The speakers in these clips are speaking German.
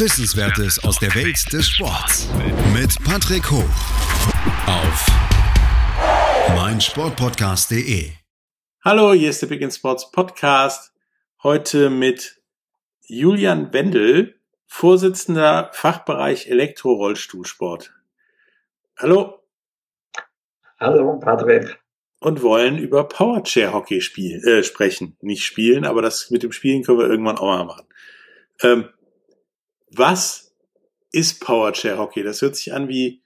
Wissenswertes aus der Welt des Sports. Mit Patrick Hoch. Auf meinsportpodcast.de. Hallo, hier ist der Big End Sports Podcast. Heute mit Julian Wendel, Vorsitzender Fachbereich Elektrorollstuhlsport. Hallo. Hallo, Patrick. Und wollen über Powerchair Hockey spiel, äh, sprechen. Nicht spielen, aber das mit dem Spielen können wir irgendwann auch mal machen. Ähm, was ist Powerchair Hockey? Das hört sich an wie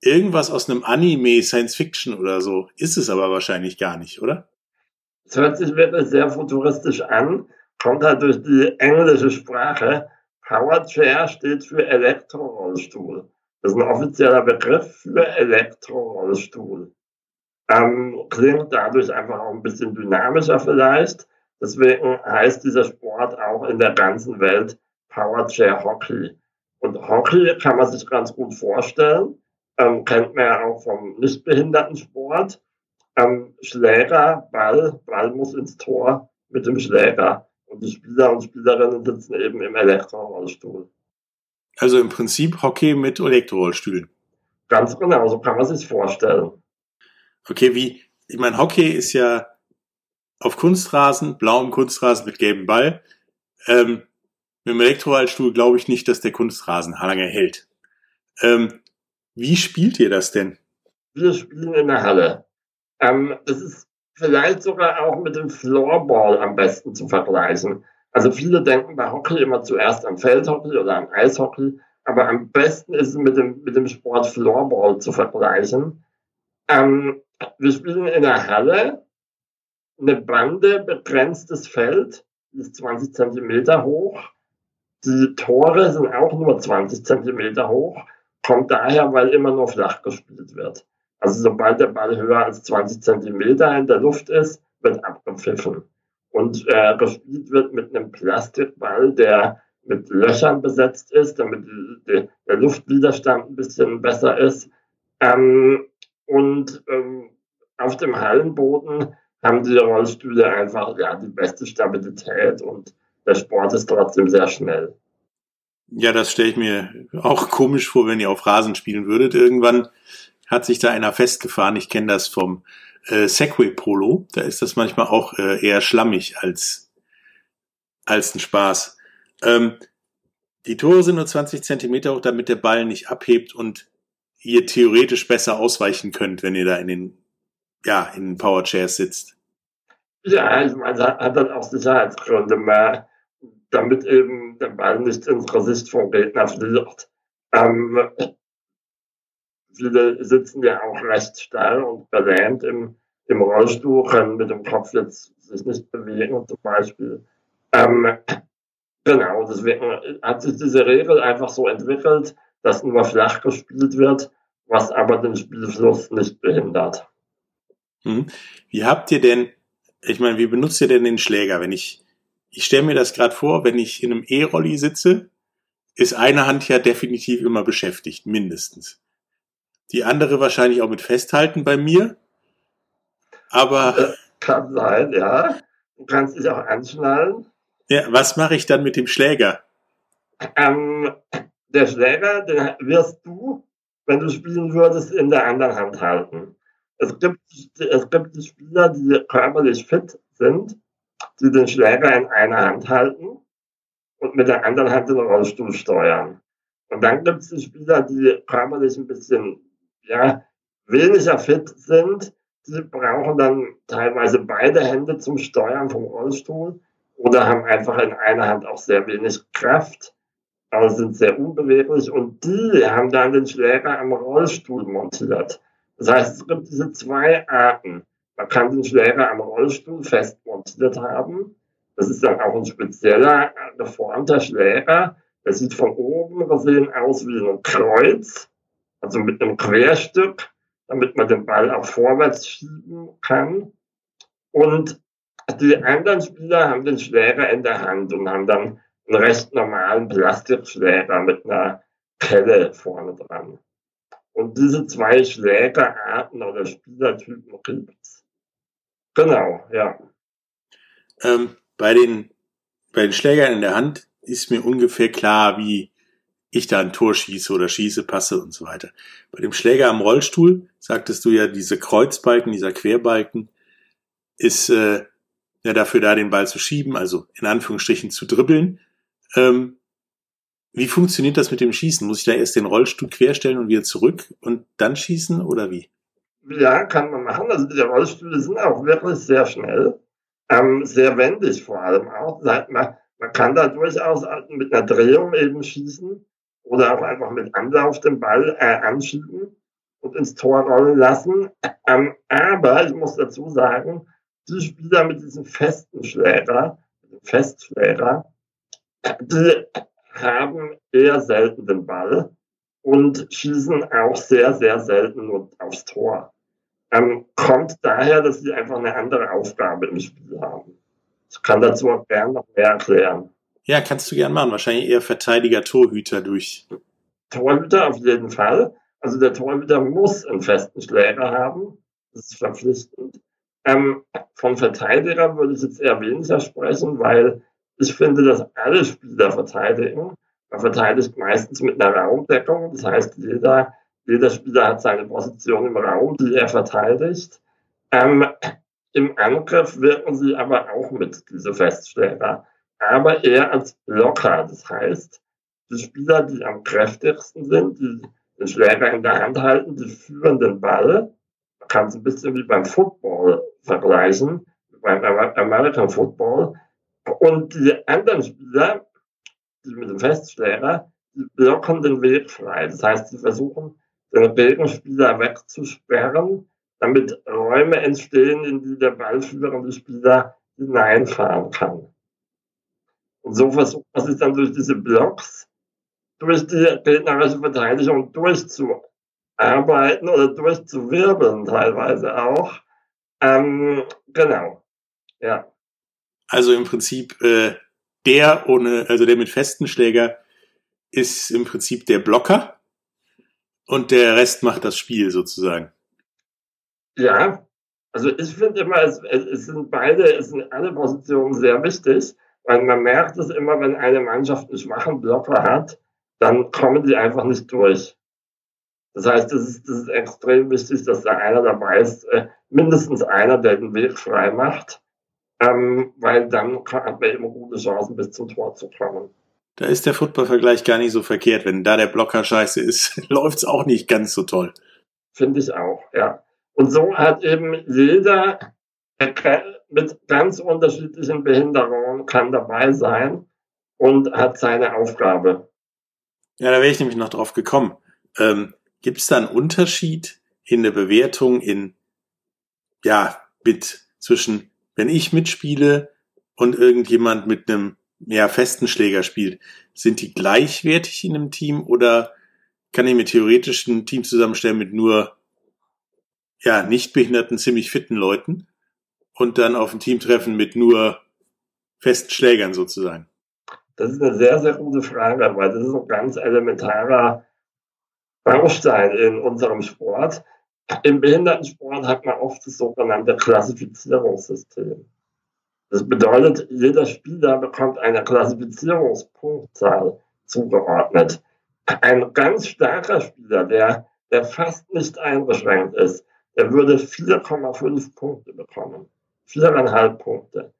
irgendwas aus einem Anime, Science Fiction oder so. Ist es aber wahrscheinlich gar nicht, oder? Es hört sich wirklich sehr futuristisch an kommt halt durch die englische Sprache. Powerchair steht für Elektrorollstuhl. Das ist ein offizieller Begriff für Elektrorollstuhl. Ähm, klingt dadurch einfach auch ein bisschen dynamischer vielleicht. Deswegen heißt dieser Sport auch in der ganzen Welt Powerchair Hockey. Und Hockey kann man sich ganz gut vorstellen. Ähm, kennt man ja auch vom Nichtbehindertensport. Ähm, Schläger, Ball, Ball muss ins Tor mit dem Schläger. Und die Spieler und Spielerinnen sitzen eben im Elektrorollstuhl. Also im Prinzip Hockey mit Elektrorollstühlen. Ganz genau, so kann man sich vorstellen. Okay, wie, ich meine, Hockey ist ja auf Kunstrasen, blauem Kunstrasen mit gelbem Ball. Ähm, mit dem Elektrorollstuhl glaube ich nicht, dass der Kunstrasen lange hält. Ähm, wie spielt ihr das denn? Wir spielen in der Halle. Ähm, das ist vielleicht sogar auch mit dem Floorball am besten zu vergleichen. Also viele denken bei Hockey immer zuerst an Feldhockey oder an Eishockey, aber am besten ist es mit dem, mit dem Sport Floorball zu vergleichen. Ähm, wir spielen in der Halle, eine Bande, begrenztes Feld, ist 20 Zentimeter hoch. Die Tore sind auch nur 20 Zentimeter hoch, kommt daher, weil immer nur flach gespielt wird. Also sobald der Ball höher als 20 Zentimeter in der Luft ist, wird abgepfiffen. Und äh, gespielt wird mit einem Plastikball, der mit Löchern besetzt ist, damit die, der Luftwiderstand ein bisschen besser ist. Ähm, und ähm, auf dem Hallenboden haben die Rollstühle einfach ja, die beste Stabilität und der Sport ist trotzdem sehr schnell. Ja, das stelle ich mir auch komisch vor, wenn ihr auf Rasen spielen würdet. Irgendwann hat sich da einer festgefahren. Ich kenne das vom äh, Segway Polo. Da ist das manchmal auch äh, eher schlammig als, als ein Spaß. Ähm, die Tore sind nur 20 Zentimeter hoch, damit der Ball nicht abhebt und ihr theoretisch besser ausweichen könnt, wenn ihr da in den, ja, in den Powerchairs sitzt. Ja, ich meine, hat dann auch Sicherheitsgründe mehr, damit eben der Ball nicht ins Gesicht vom Gegner fliegt. Ähm, viele sitzen ja auch recht steil und gelähmt im, im Rollstuhl, können mit dem Kopf jetzt sich nicht bewegen zum Beispiel. Ähm, genau, deswegen hat sich diese Regel einfach so entwickelt, dass nur flach gespielt wird, was aber den Spielfluss nicht behindert. Hm. Wie habt ihr denn, ich meine, wie benutzt ihr denn den Schläger? Wenn ich, ich stelle mir das gerade vor, wenn ich in einem E-Rolli sitze, ist eine Hand ja definitiv immer beschäftigt, mindestens. Die andere wahrscheinlich auch mit Festhalten bei mir. Aber. Das kann sein, ja. Du kannst dich auch anschnallen. Ja, was mache ich dann mit dem Schläger? Ähm, der Schläger, den wirst du, wenn du spielen würdest, in der anderen Hand halten. Es gibt, es gibt die Spieler, die körperlich fit sind, die den Schläger in einer Hand halten und mit der anderen Hand den Rollstuhl steuern. Und dann gibt es die Spieler, die körperlich ein bisschen ja, weniger fit sind, die brauchen dann teilweise beide Hände zum Steuern vom Rollstuhl oder haben einfach in einer Hand auch sehr wenig Kraft, aber sind sehr unbeweglich und die haben dann den Schläger am Rollstuhl montiert. Das heißt, es gibt diese zwei Arten. Man kann den Schläger am Rollstuhl fest montiert haben. Das ist dann auch ein spezieller, geformter Schläger. Der sieht von oben gesehen aus wie ein Kreuz also mit einem Querstück. damit man den Ball auch vorwärts schieben kann. Und die anderen Spieler haben den Schläger in der Hand und haben dann einen recht normalen Plastikschläger mit einer Kelle vorne dran. Und diese zwei Schlägerarten oder Spielertypen gibt's. Genau, ja. Ähm, bei den, bei den Schlägern in der Hand ist mir ungefähr klar, wie ich da ein Tor schieße oder schieße, passe und so weiter. Bei dem Schläger am Rollstuhl sagtest du ja, diese Kreuzbalken, dieser Querbalken ist äh, ja dafür da, den Ball zu schieben, also in Anführungsstrichen zu dribbeln. Ähm, wie funktioniert das mit dem Schießen? Muss ich da erst den Rollstuhl querstellen und wieder zurück und dann schießen oder wie? Ja, kann man machen. Also die Rollstühle sind auch wirklich sehr schnell, ähm, sehr wendig vor allem auch. Man, man kann da durchaus mit einer Drehung eben schießen oder auch einfach mit Anlauf den Ball äh, anschieben und ins Tor rollen lassen. Ähm, aber ich muss dazu sagen, die Spieler mit diesem festen Schläger, Festschläger, die haben eher selten den Ball und schießen auch sehr, sehr selten aufs Tor. Ähm, kommt daher, dass sie einfach eine andere Aufgabe im Spiel haben. Ich kann dazu auch gerne noch mehr erklären. Ja, kannst du gern machen. Wahrscheinlich eher Verteidiger, Torhüter durch. Torhüter auf jeden Fall. Also der Torhüter muss einen festen Schläger haben. Das ist verpflichtend. Ähm, von Verteidiger würde ich jetzt eher weniger sprechen, weil ich finde, dass alle Spieler verteidigen. Man verteidigt meistens mit einer Raumdeckung. Das heißt, jeder, jeder Spieler hat seine Position im Raum, die er verteidigt. Ähm, Im Angriff wirken sie aber auch mit, diese Festschläger aber eher als Blocker. Das heißt, die Spieler, die am kräftigsten sind, die den Schläger in der Hand halten, die führen den Ball. Man kann es ein bisschen wie beim Football vergleichen, beim American Football. Und die anderen Spieler, die mit dem Festschläger, die blocken den Weg frei. Das heißt, sie versuchen, den Regenspieler wegzusperren, damit Räume entstehen, in die der ballführende Spieler hineinfahren kann. Und so versucht man sich dann durch diese Blocks, durch die gegnerische Verteidigung durchzuarbeiten oder durchzuwirbeln teilweise auch. Ähm, genau. Ja. Also im Prinzip äh, der ohne, also der mit festen Schläger ist im Prinzip der Blocker und der Rest macht das Spiel sozusagen. Ja, also ich finde immer, es, es sind beide, es sind alle Positionen sehr wichtig. Weil man merkt es immer, wenn eine Mannschaft einen schwachen Blocker hat, dann kommen die einfach nicht durch. Das heißt, es ist, ist extrem wichtig, dass da einer dabei ist, äh, mindestens einer, der den Weg frei macht, ähm, weil dann hat man immer gute Chancen, bis zum Tor zu kommen. Da ist der Football-Vergleich gar nicht so verkehrt. Wenn da der Blocker scheiße ist, läuft's auch nicht ganz so toll. Finde ich auch, ja. Und so hat eben jeder mit ganz unterschiedlichen Behinderungen kann dabei sein und hat seine Aufgabe. Ja, da wäre ich nämlich noch drauf gekommen. Ähm, Gibt es da einen Unterschied in der Bewertung in, ja, mit zwischen, wenn ich mitspiele und irgendjemand mit einem ja, festen Schläger spielt, sind die gleichwertig in einem Team oder kann ich mir theoretisch ein Team zusammenstellen mit nur ja, nicht behinderten, ziemlich fitten Leuten? und dann auf ein Team treffen mit nur festen Schlägern sozusagen? Das ist eine sehr, sehr gute Frage, weil das ist ein ganz elementarer Baustein in unserem Sport. Im Behindertensport hat man oft das sogenannte Klassifizierungssystem. Das bedeutet, jeder Spieler bekommt eine Klassifizierungspunktzahl zugeordnet. Ein ganz starker Spieler, der, der fast nicht eingeschränkt ist, der würde 4,5 Punkte bekommen viereinhalb Punkte.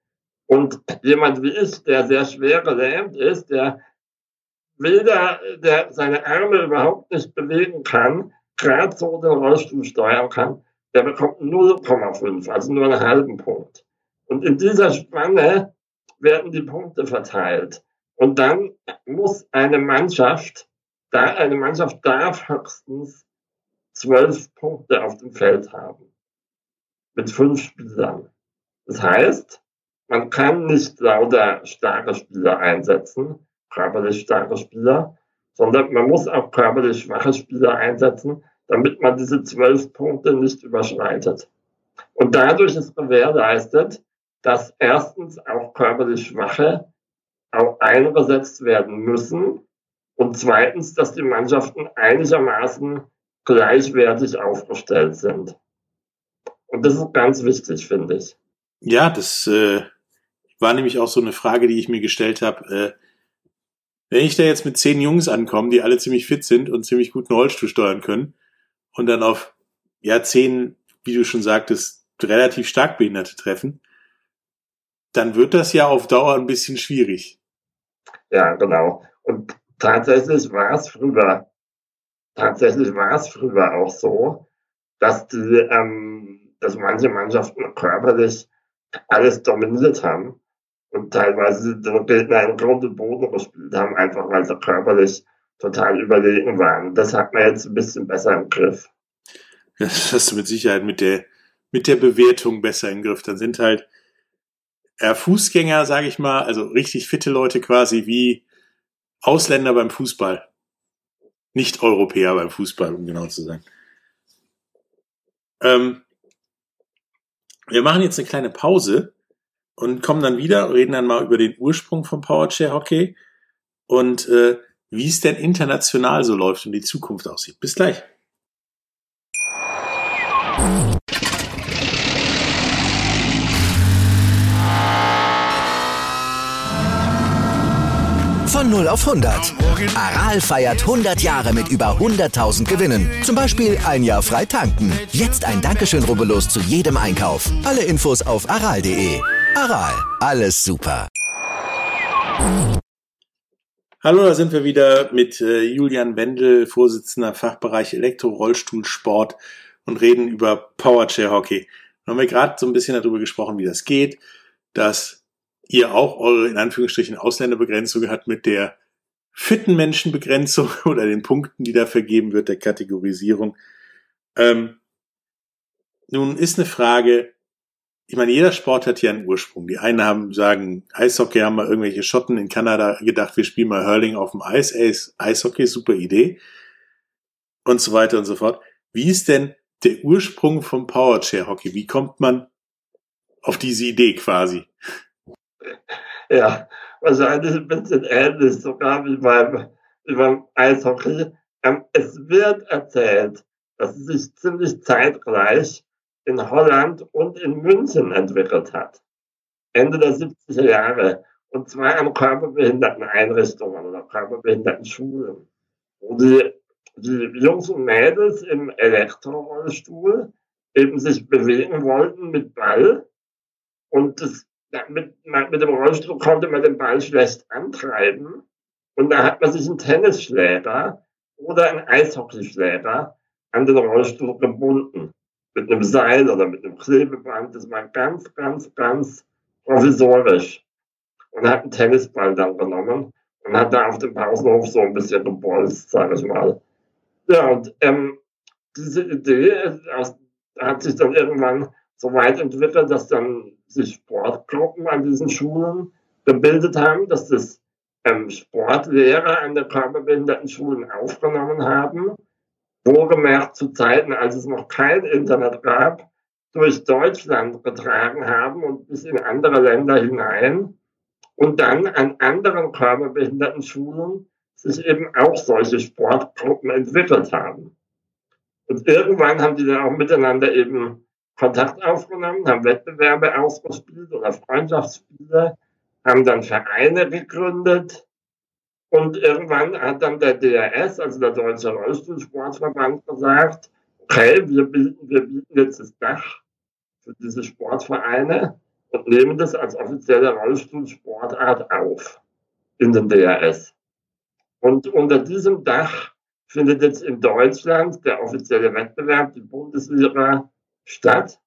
Und jemand wie ich, der sehr schwer gelähmt ist, der weder, der seine Arme überhaupt nicht bewegen kann, gerade so den Rollstuhl steuern kann, der bekommt 0,5, also nur einen halben Punkt. Und in dieser Spanne werden die Punkte verteilt. Und dann muss eine Mannschaft, da eine Mannschaft darf höchstens zwölf Punkte auf dem Feld haben. Mit fünf Spielern. Das heißt, man kann nicht lauter starke Spieler einsetzen, körperlich starke Spieler, sondern man muss auch körperlich schwache Spieler einsetzen, damit man diese zwölf Punkte nicht überschreitet. Und dadurch ist gewährleistet, dass erstens auch körperlich Schwache auch eingesetzt werden müssen und zweitens, dass die Mannschaften einigermaßen gleichwertig aufgestellt sind. Und das ist ganz wichtig, finde ich. Ja, das äh, war nämlich auch so eine Frage, die ich mir gestellt habe. Äh, wenn ich da jetzt mit zehn Jungs ankomme, die alle ziemlich fit sind und ziemlich guten Rollstuhl steuern können und dann auf ja zehn, wie du schon sagtest, relativ stark Behinderte treffen, dann wird das ja auf Dauer ein bisschen schwierig. Ja, genau. Und tatsächlich war es früher, tatsächlich war es früher auch so, dass die, ähm, dass manche Mannschaften körperlich alles dominiert haben und teilweise den Gegner in Grund und Boden gespielt haben, einfach weil sie körperlich total überlegen waren. Das hat man jetzt ein bisschen besser im Griff. Das hast du mit Sicherheit mit der, mit der Bewertung besser im Griff. Dann sind halt äh, Fußgänger, sage ich mal, also richtig fitte Leute quasi wie Ausländer beim Fußball. Nicht Europäer beim Fußball, um genau zu sein. Ähm, wir machen jetzt eine kleine Pause und kommen dann wieder, reden dann mal über den Ursprung vom Powerchair Hockey und äh, wie es denn international so läuft und die Zukunft aussieht. Bis gleich. Von 0 auf 100. Aral feiert 100 Jahre mit über 100.000 Gewinnen. Zum Beispiel ein Jahr frei tanken. Jetzt ein Dankeschön, rubbellos zu jedem Einkauf. Alle Infos auf aral.de. Aral, alles super. Hallo, da sind wir wieder mit äh, Julian Wendel, Vorsitzender Fachbereich Elektro-Rollstuhlsport und reden über Powerchair Hockey. Dann haben wir gerade so ein bisschen darüber gesprochen, wie das geht, dass ihr auch eure in Anführungsstrichen Ausländerbegrenzung habt mit der fitten Menschenbegrenzung oder den Punkten, die da vergeben wird, der Kategorisierung. Ähm, nun ist eine Frage, ich meine, jeder Sport hat hier einen Ursprung. Die einen haben, sagen, Eishockey haben mal irgendwelche Schotten in Kanada gedacht, wir spielen mal Hurling auf dem Eis. Ey, Eishockey, super Idee. Und so weiter und so fort. Wie ist denn der Ursprung vom Powerchair Hockey? Wie kommt man auf diese Idee quasi? Ja, wahrscheinlich ein bisschen ähnlich, sogar wie beim, wie beim Eishockey. Ähm, es wird erzählt, dass es sich ziemlich zeitgleich in Holland und in München entwickelt hat. Ende der 70er Jahre. Und zwar an körperbehinderten Einrichtungen oder körperbehinderten Schulen, wo die, die Jungs und Mädels im Elektrorollstuhl eben sich bewegen wollten mit Ball. Und das mit, mit dem Rollstuhl konnte man den Ball schlecht antreiben. Und da hat man sich einen Tennisschläger oder einen Eishockeyschläger an den Rollstuhl gebunden. Mit einem Seil oder mit einem Klebeband. Das war ganz, ganz, ganz provisorisch. Und hat einen Tennisball dann genommen und hat da auf dem Pausenhof so ein bisschen gebolzt, sage ich mal. Ja, und ähm, diese Idee aus, hat sich dann irgendwann so weit entwickelt, dass dann sich Sportgruppen an diesen Schulen gebildet haben, dass das ähm, Sportlehrer an der körperbehinderten Schulen aufgenommen haben, wohlgemerkt zu Zeiten, als es noch kein Internet gab, durch Deutschland getragen haben und bis in andere Länder hinein und dann an anderen körperbehinderten Schulen sich eben auch solche Sportgruppen entwickelt haben. Und irgendwann haben die dann auch miteinander eben Kontakt aufgenommen, haben Wettbewerbe ausgespielt oder Freundschaftsspiele, haben dann Vereine gegründet und irgendwann hat dann der DRS, also der Deutsche Rollstuhlsportverband, gesagt, okay, wir bieten, wir bieten jetzt das Dach für diese Sportvereine und nehmen das als offizielle Rollstuhlsportart auf in den DRS. Und unter diesem Dach findet jetzt in Deutschland der offizielle Wettbewerb, die Bundesliga, statt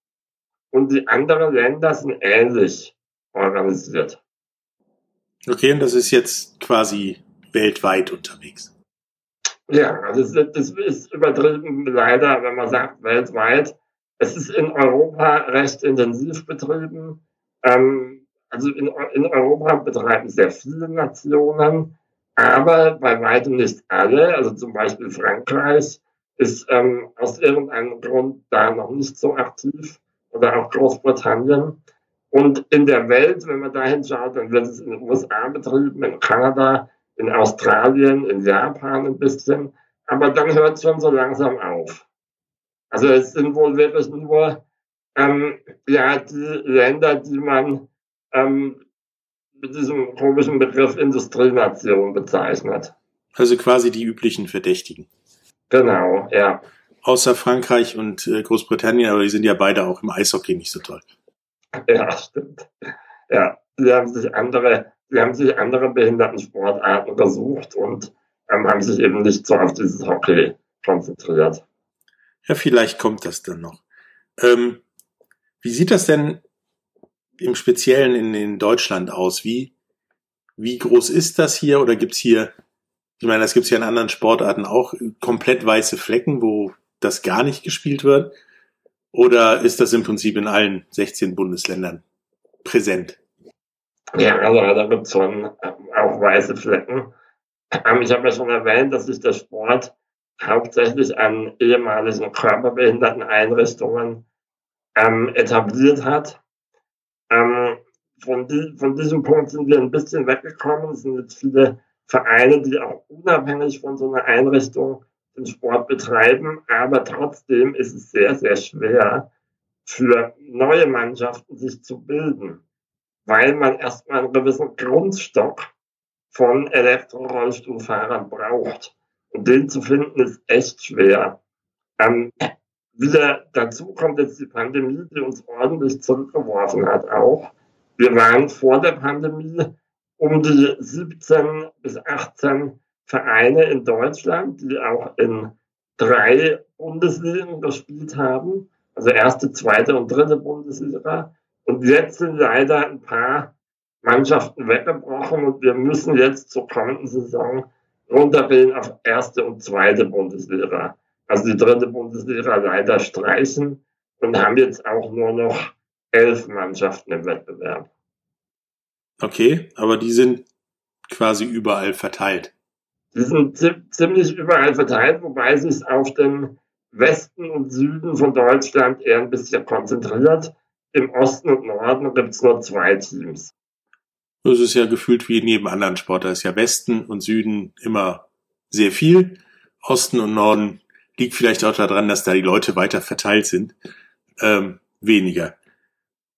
und die anderen Länder sind ähnlich organisiert. Okay, und das ist jetzt quasi weltweit unterwegs. Ja, das, das ist übertrieben leider, wenn man sagt weltweit. Es ist in Europa recht intensiv betrieben. Ähm, also in, in Europa betreiben sehr viele Nationen, aber bei weitem nicht alle. Also zum Beispiel Frankreich ist ähm, aus irgendeinem Grund da noch nicht so aktiv oder auch Großbritannien. Und in der Welt, wenn man da hinschaut, dann wird es in den USA betrieben, in Kanada, in Australien, in Japan ein bisschen. Aber dann hört es schon so langsam auf. Also es sind wohl wirklich nur ähm, ja, die Länder, die man ähm, mit diesem komischen Begriff Industrienation bezeichnet. Also quasi die üblichen Verdächtigen. Genau, ja. Außer Frankreich und äh, Großbritannien, aber die sind ja beide auch im Eishockey nicht so toll. Ja, stimmt. Ja, die haben sich andere, die haben sich andere Behindertensportarten gesucht und ähm, haben sich eben nicht so auf dieses Hockey konzentriert. Ja, vielleicht kommt das dann noch. Ähm, wie sieht das denn im Speziellen in, in Deutschland aus? Wie, wie groß ist das hier oder gibt's hier, ich meine, das gibt's ja in anderen Sportarten auch, komplett weiße Flecken, wo das gar nicht gespielt wird? Oder ist das im Prinzip in allen 16 Bundesländern präsent? Ja, also da gibt's schon ähm, auch weiße Flecken. Ähm, ich habe ja schon erwähnt, dass sich der Sport hauptsächlich an ehemaligen körperbehinderten Einrichtungen ähm, etabliert hat. Ähm, von, die, von diesem Punkt sind wir ein bisschen weggekommen. Es sind jetzt viele Vereine, die auch unabhängig von so einer Einrichtung den Sport betreiben, aber trotzdem ist es sehr, sehr schwer für neue Mannschaften sich zu bilden, weil man erstmal einen gewissen Grundstock von Elektrorollstuhlfahrern braucht. Und den zu finden ist echt schwer. Ähm, wieder dazu kommt jetzt die Pandemie, die uns ordentlich zurückgeworfen hat auch. Wir waren vor der Pandemie um die 17 bis 18 Vereine in Deutschland, die auch in drei Bundesligen gespielt haben. Also erste, zweite und dritte Bundesliga. Und jetzt sind leider ein paar Mannschaften weggebrochen und wir müssen jetzt zur kommenden Saison runtergehen auf erste und zweite Bundesliga also die dritte Bundesliga leider streichen und haben jetzt auch nur noch elf Mannschaften im Wettbewerb. Okay, aber die sind quasi überall verteilt. Die sind ziemlich überall verteilt, wobei sich auf den Westen und Süden von Deutschland eher ein bisschen konzentriert. Im Osten und Norden gibt es nur zwei Teams. Das ist ja gefühlt wie in jedem anderen Sport. Da ist ja Westen und Süden immer sehr viel. Osten und Norden Liegt vielleicht auch daran, dass da die Leute weiter verteilt sind. Ähm, weniger.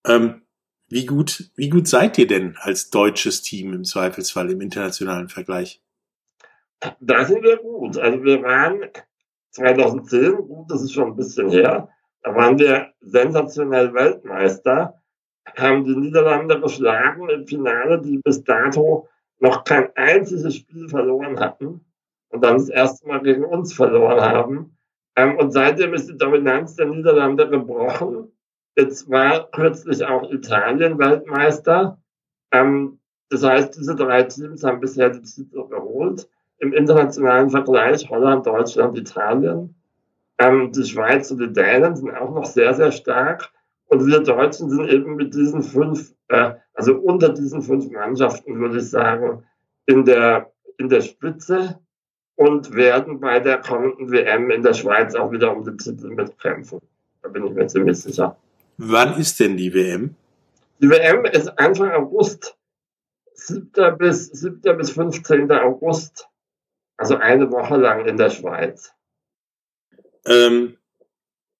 Ähm, wie gut, wie gut seid ihr denn als deutsches Team im Zweifelsfall im internationalen Vergleich? Da sind wir gut. Also wir waren 2010, gut, das ist schon ein bisschen her, da waren wir sensationell Weltmeister, haben die Niederlande geschlagen im Finale, die bis dato noch kein einziges Spiel verloren hatten und dann das erste Mal gegen uns verloren haben. Ähm, und seitdem ist die Dominanz der Niederlande gebrochen. Jetzt war kürzlich auch Italien Weltmeister. Ähm, das heißt, diese drei Teams haben bisher die Titel geholt. Im internationalen Vergleich Holland, Deutschland, Italien. Ähm, die Schweiz und die Dänen sind auch noch sehr, sehr stark. Und wir Deutschen sind eben mit diesen fünf, äh, also unter diesen fünf Mannschaften, würde ich sagen, in der, in der Spitze und werden bei der kommenden WM in der Schweiz auch wieder um den Titel mitkämpfen. Da bin ich mir ziemlich sicher. Wann ist denn die WM? Die WM ist Anfang August. 7. bis, 7. bis 15. August. Also eine Woche lang in der Schweiz. Ähm,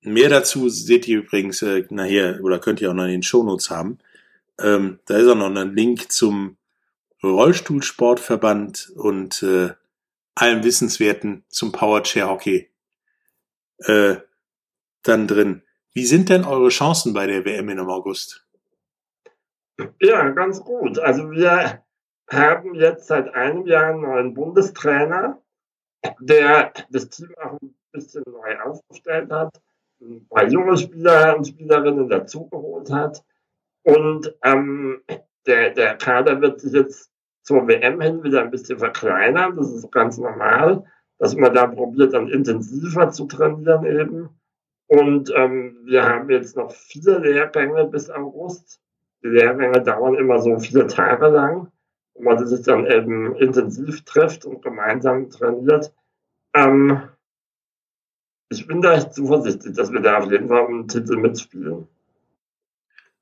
mehr dazu seht ihr übrigens äh, nachher oder könnt ihr auch noch in den Shownotes haben. Ähm, da ist auch noch ein Link zum Rollstuhlsportverband und äh, allem Wissenswerten zum Powerchair Hockey äh, dann drin. Wie sind denn eure Chancen bei der WM in August? Ja, ganz gut. Also wir haben jetzt seit einem Jahr einen neuen Bundestrainer, der das Team auch ein bisschen neu aufgestellt hat, ein paar junge Spieler und Spielerinnen dazugeholt hat. Und ähm, der, der Kader wird sich jetzt zur WM hin wieder ein bisschen verkleinern. Das ist ganz normal, dass man da probiert, dann intensiver zu trainieren eben. Und ähm, wir haben jetzt noch viele Lehrgänge bis August. Die Lehrgänge dauern immer so viele Tage lang, wo man sich dann eben intensiv trifft und gemeinsam trainiert. Ähm, ich bin da echt zuversichtlich, dass wir da auf jeden Fall einen Titel mitspielen.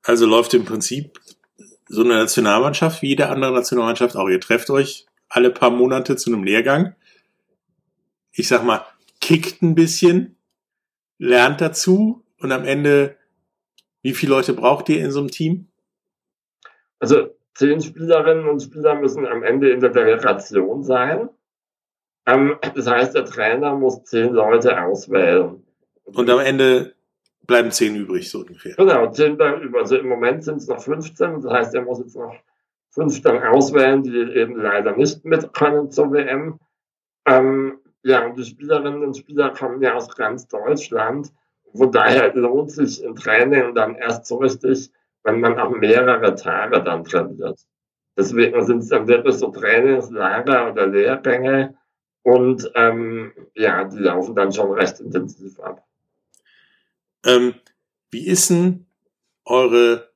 Also läuft im Prinzip so eine Nationalmannschaft wie jede andere Nationalmannschaft auch. Ihr trefft euch alle paar Monate zu einem Lehrgang. Ich sag mal, kickt ein bisschen, lernt dazu und am Ende, wie viele Leute braucht ihr in so einem Team? Also zehn Spielerinnen und Spieler müssen am Ende in der Delegation sein. Ähm, das heißt, der Trainer muss zehn Leute auswählen. Und am Ende bleiben zehn übrig, so ungefähr. Genau, zehn bleiben übrig. Also im Moment sind es noch 15. Das heißt, er muss jetzt noch fünf dann auswählen, die eben leider nicht mit können zur WM. Ähm, ja, und die Spielerinnen und Spieler kommen ja aus ganz Deutschland. Von daher lohnt sich ein Training dann erst so richtig, wenn man auch mehrere Tage dann trainiert. Deswegen sind es dann wirklich so Trainingslager oder Lehrgänge und ähm, ja, die laufen dann schon recht intensiv ab. Ähm, wie ist denn eure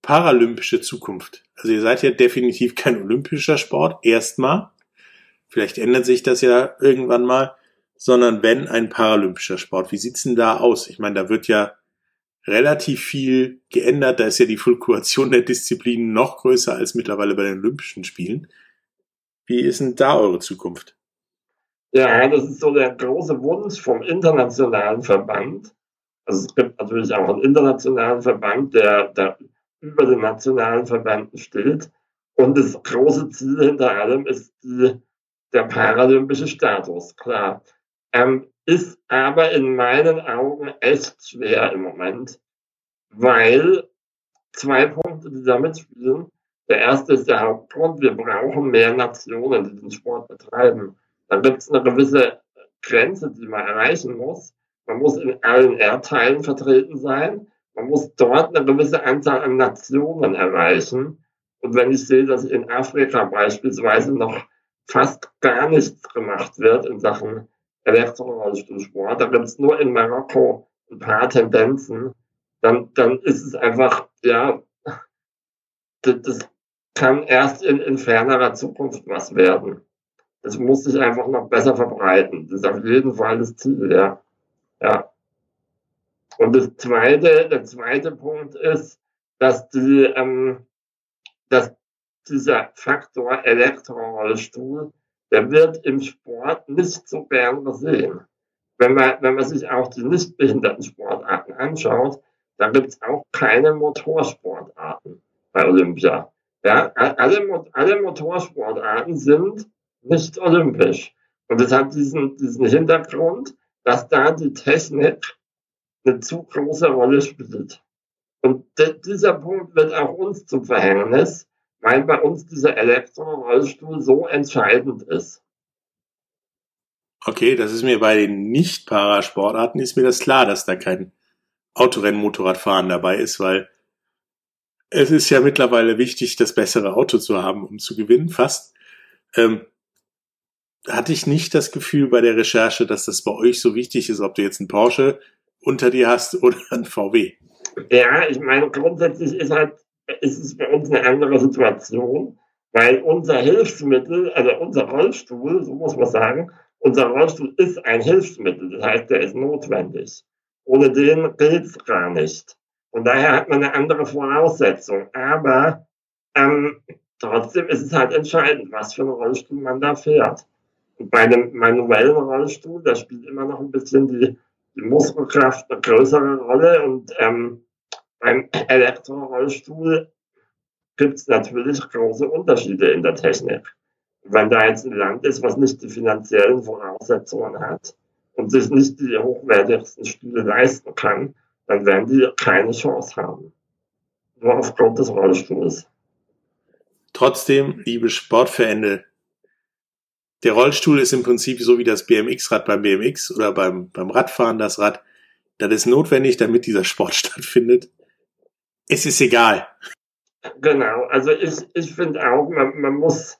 paralympische Zukunft? Also ihr seid ja definitiv kein olympischer Sport, erstmal. Vielleicht ändert sich das ja irgendwann mal, sondern wenn ein paralympischer Sport. Wie sieht's denn da aus? Ich meine, da wird ja relativ viel geändert. Da ist ja die Fluktuation der Disziplinen noch größer als mittlerweile bei den Olympischen Spielen. Wie ist denn da eure Zukunft? Ja, das ist so der große Wunsch vom internationalen Verband. Also es gibt natürlich auch einen internationalen Verband, der, der über den nationalen Verbänden steht. Und das große Ziel hinter allem ist die, der paralympische Status, klar. Ähm, ist aber in meinen Augen echt schwer im Moment, weil zwei Punkte, die da mitspielen. Der erste ist der Hauptgrund, wir brauchen mehr Nationen, die den Sport betreiben. Da gibt es eine gewisse Grenze, die man erreichen muss. Man muss in allen Erdteilen vertreten sein. Man muss dort eine gewisse Anzahl an Nationen erreichen. Und wenn ich sehe, dass in Afrika beispielsweise noch fast gar nichts gemacht wird in Sachen Elektrorollstuhlsport, da gibt es nur in Marokko ein paar Tendenzen, dann, dann ist es einfach, ja, das, das kann erst in, in fernerer Zukunft was werden. Das muss sich einfach noch besser verbreiten. Das ist auf jeden Fall das Ziel, ja. Ja. Und das zweite, der zweite Punkt ist, dass die, ähm, dass dieser Faktor Elektrorollstuhl, der wird im Sport nicht so gern gesehen. Wenn man, wenn man sich auch die nicht behinderten Sportarten anschaut, da gibt es auch keine Motorsportarten bei Olympia. Ja, alle, alle Motorsportarten sind nicht olympisch. Und das hat diesen, diesen Hintergrund, dass da die Technik eine zu große Rolle spielt. Und dieser Punkt wird auch uns zum Verhängnis, weil bei uns dieser Elektrorollstuhl so entscheidend ist. Okay, das ist mir bei den Nicht-Parasportarten ist mir das klar, dass da kein Autorennen-Motorradfahren dabei ist, weil es ist ja mittlerweile wichtig, das bessere Auto zu haben, um zu gewinnen, fast. Ähm, hatte ich nicht das Gefühl bei der Recherche, dass das bei euch so wichtig ist, ob du jetzt einen Porsche unter dir hast oder ein VW. Ja, ich meine, grundsätzlich ist halt, ist es bei uns eine andere Situation, weil unser Hilfsmittel, also unser Rollstuhl, so muss man sagen, unser Rollstuhl ist ein Hilfsmittel, das heißt, der ist notwendig. Ohne den gilt's gar nicht. Und daher hat man eine andere Voraussetzung. Aber ähm, trotzdem ist es halt entscheidend, was für einen Rollstuhl man da fährt. Und bei einem manuellen Rollstuhl, da spielt immer noch ein bisschen die die Muskelkraft eine größere Rolle und ähm, beim Elektrorollstuhl gibt es natürlich große Unterschiede in der Technik. Wenn da jetzt ein Land ist, was nicht die finanziellen Voraussetzungen hat und sich nicht die hochwertigsten Stühle leisten kann, dann werden die keine Chance haben. Nur aufgrund des Rollstuhls. Trotzdem, liebe Sportverende, der Rollstuhl ist im Prinzip so wie das BMX-Rad beim BMX oder beim, beim Radfahren das Rad. Das ist notwendig, damit dieser Sport stattfindet. Es ist egal. Genau, also ich, ich finde auch, man, man muss,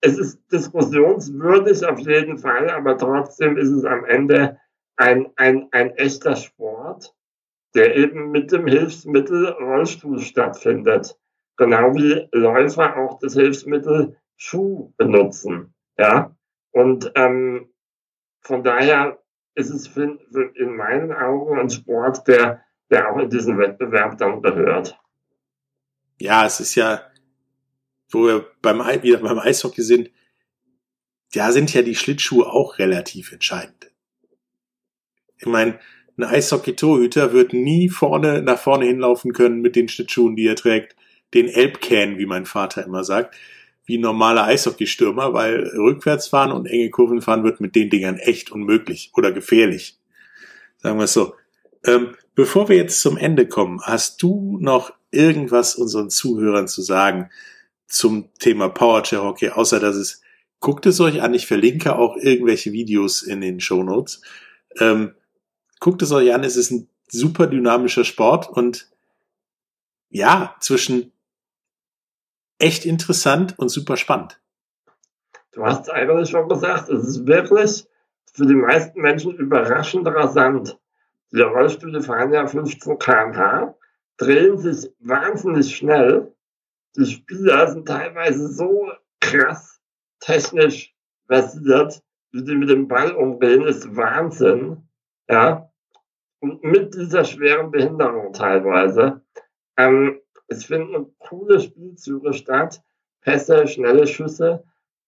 es ist diskussionswürdig auf jeden Fall, aber trotzdem ist es am Ende ein, ein, ein echter Sport, der eben mit dem Hilfsmittel Rollstuhl stattfindet. Genau wie Läufer auch das Hilfsmittel Schuh benutzen. Ja, und ähm, von daher ist es in meinen Augen ein Sport, der, der auch in diesen Wettbewerb dann gehört. Ja, es ist ja, wo wir beim, wieder beim Eishockey sind, da sind ja die Schlittschuhe auch relativ entscheidend. Ich meine, ein Eishockey-Torhüter wird nie vorne nach vorne hinlaufen können mit den Schlittschuhen, die er trägt, den Elbcan, wie mein Vater immer sagt, wie ein normaler Eishockeystürmer, weil rückwärts fahren und enge Kurven fahren wird mit den Dingern echt unmöglich oder gefährlich. Sagen wir es so. Ähm, bevor wir jetzt zum Ende kommen, hast du noch irgendwas unseren Zuhörern zu sagen zum Thema Powerchair Hockey, außer dass es, guckt es euch an, ich verlinke auch irgendwelche Videos in den Show Notes. Ähm, guckt es euch an, es ist ein super dynamischer Sport und ja, zwischen echt interessant und super spannend. Du hast es eigentlich schon gesagt, es ist wirklich für die meisten Menschen überraschend rasant. Die Rollstühle fahren ja 15 km/h, drehen sich wahnsinnig schnell. Die Spieler sind teilweise so krass technisch versiert, wie die mit dem Ball umgehen, ist Wahnsinn. Ja. Und mit dieser schweren Behinderung teilweise. Ähm, es finden coole Spielzüge statt, Pässe, schnelle Schüsse.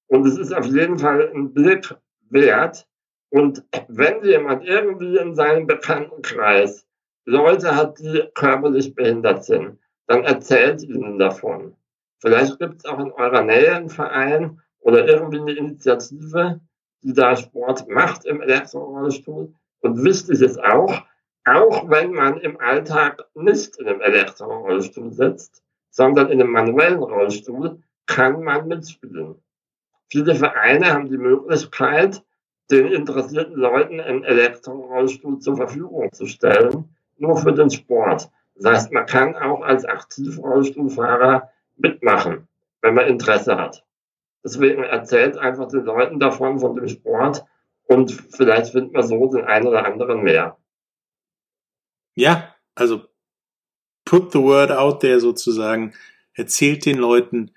Und es ist auf jeden Fall ein Blick wert. Und wenn jemand irgendwie in seinem Bekanntenkreis Leute hat, die körperlich behindert sind, dann erzählt ihnen davon. Vielleicht gibt es auch in eurer Nähe einen Verein oder irgendwie eine Initiative, die da Sport macht im Elektrorollstuhl. Und wichtig ist auch, auch wenn man im Alltag nicht in einem Elektrorollstuhl sitzt, sondern in einem manuellen Rollstuhl, kann man mitspielen. Viele Vereine haben die Möglichkeit, den interessierten Leuten einen Elektrorollstuhl zur Verfügung zu stellen, nur für den Sport. Das heißt, man kann auch als Aktivrollstuhlfahrer mitmachen, wenn man Interesse hat. Deswegen erzählt einfach den Leuten davon, von dem Sport und vielleicht findet man so den einen oder anderen mehr. Ja, also put the word out there sozusagen. Erzählt den Leuten,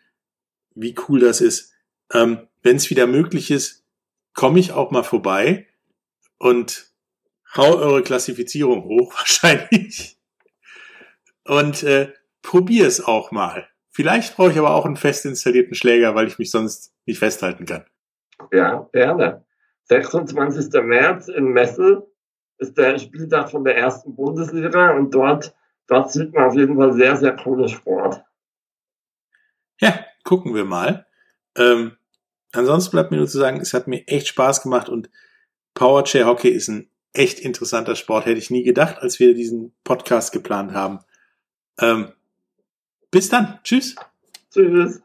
wie cool das ist. Ähm, Wenn es wieder möglich ist, komme ich auch mal vorbei und hau eure Klassifizierung hoch wahrscheinlich. Und äh, probier es auch mal. Vielleicht brauche ich aber auch einen fest installierten Schläger, weil ich mich sonst nicht festhalten kann. Ja, gerne. 26. März in Messel ist der Spieltag von der ersten Bundesliga und dort, dort sieht man auf jeden Fall sehr, sehr coolen Sport. Ja, gucken wir mal. Ähm, ansonsten bleibt mir nur zu sagen, es hat mir echt Spaß gemacht und Powerchair Hockey ist ein echt interessanter Sport. Hätte ich nie gedacht, als wir diesen Podcast geplant haben. Ähm, bis dann. Tschüss. Tschüss.